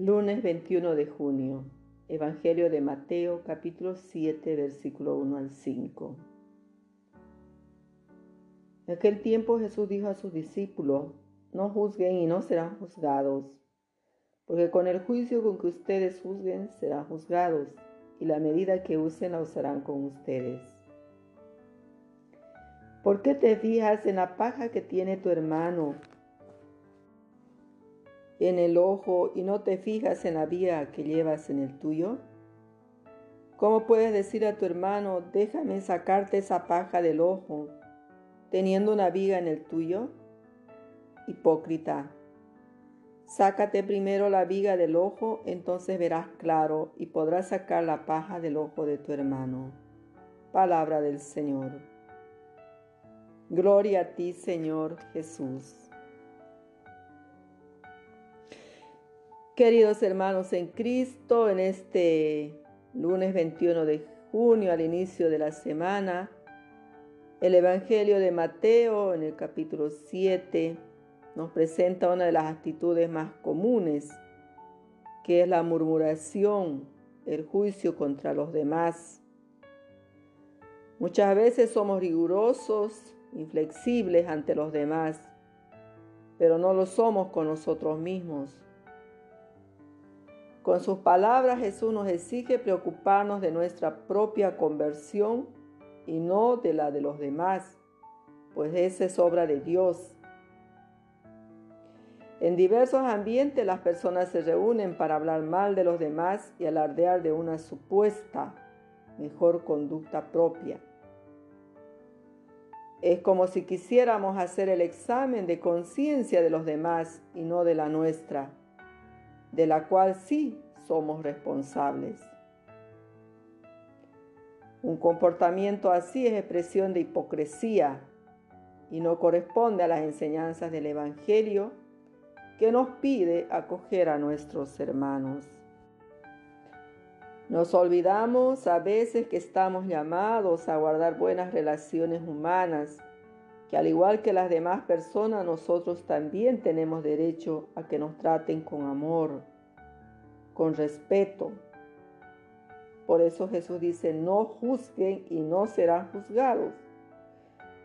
Lunes 21 de junio. Evangelio de Mateo capítulo 7 versículo 1 al 5. En aquel tiempo Jesús dijo a sus discípulos, no juzguen y no serán juzgados, porque con el juicio con que ustedes juzguen serán juzgados, y la medida que usen la usarán con ustedes. ¿Por qué te fijas en la paja que tiene tu hermano en el ojo y no te fijas en la viga que llevas en el tuyo? ¿Cómo puedes decir a tu hermano, déjame sacarte esa paja del ojo, teniendo una viga en el tuyo? Hipócrita, sácate primero la viga del ojo, entonces verás claro y podrás sacar la paja del ojo de tu hermano. Palabra del Señor. Gloria a ti, Señor Jesús. Queridos hermanos en Cristo, en este lunes 21 de junio, al inicio de la semana, el Evangelio de Mateo, en el capítulo 7, nos presenta una de las actitudes más comunes, que es la murmuración, el juicio contra los demás. Muchas veces somos rigurosos, inflexibles ante los demás, pero no lo somos con nosotros mismos. Con sus palabras Jesús nos exige preocuparnos de nuestra propia conversión y no de la de los demás, pues esa es obra de Dios. En diversos ambientes las personas se reúnen para hablar mal de los demás y alardear de una supuesta mejor conducta propia. Es como si quisiéramos hacer el examen de conciencia de los demás y no de la nuestra de la cual sí somos responsables. Un comportamiento así es expresión de hipocresía y no corresponde a las enseñanzas del Evangelio que nos pide acoger a nuestros hermanos. Nos olvidamos a veces que estamos llamados a guardar buenas relaciones humanas que al igual que las demás personas, nosotros también tenemos derecho a que nos traten con amor, con respeto. Por eso Jesús dice, no juzguen y no serán juzgados.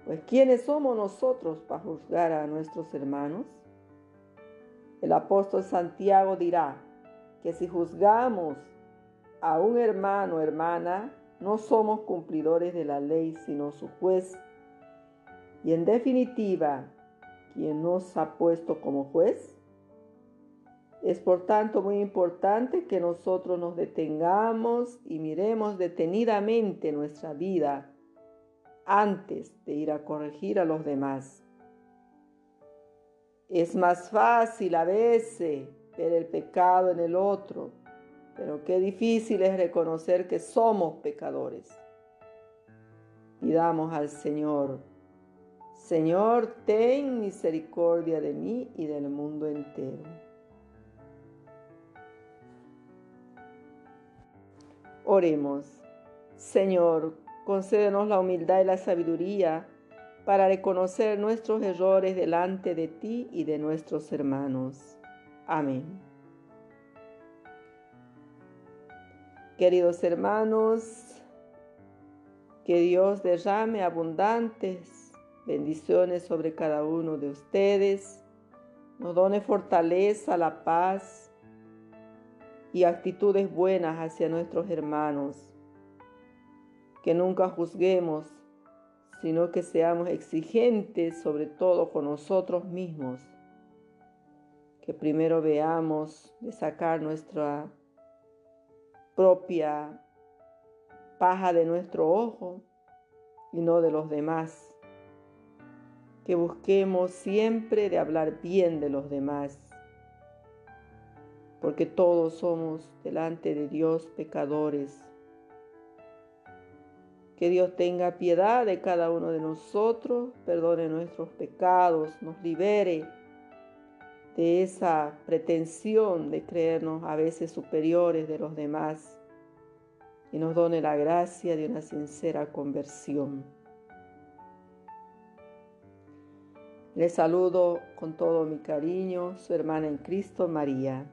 Pues ¿quiénes somos nosotros para juzgar a nuestros hermanos? El apóstol Santiago dirá que si juzgamos a un hermano o hermana, no somos cumplidores de la ley, sino su juez y en definitiva, quien nos ha puesto como juez. Es por tanto muy importante que nosotros nos detengamos y miremos detenidamente nuestra vida antes de ir a corregir a los demás. Es más fácil a veces ver el pecado en el otro, pero qué difícil es reconocer que somos pecadores. Pidamos al Señor Señor, ten misericordia de mí y del mundo entero. Oremos. Señor, concédenos la humildad y la sabiduría para reconocer nuestros errores delante de ti y de nuestros hermanos. Amén. Queridos hermanos, que Dios derrame abundantes Bendiciones sobre cada uno de ustedes. Nos done fortaleza, la paz y actitudes buenas hacia nuestros hermanos. Que nunca juzguemos, sino que seamos exigentes sobre todo con nosotros mismos. Que primero veamos de sacar nuestra propia paja de nuestro ojo y no de los demás que busquemos siempre de hablar bien de los demás, porque todos somos delante de Dios pecadores. Que Dios tenga piedad de cada uno de nosotros, perdone nuestros pecados, nos libere de esa pretensión de creernos a veces superiores de los demás y nos done la gracia de una sincera conversión. Les saludo con todo mi cariño, su hermana en Cristo, María.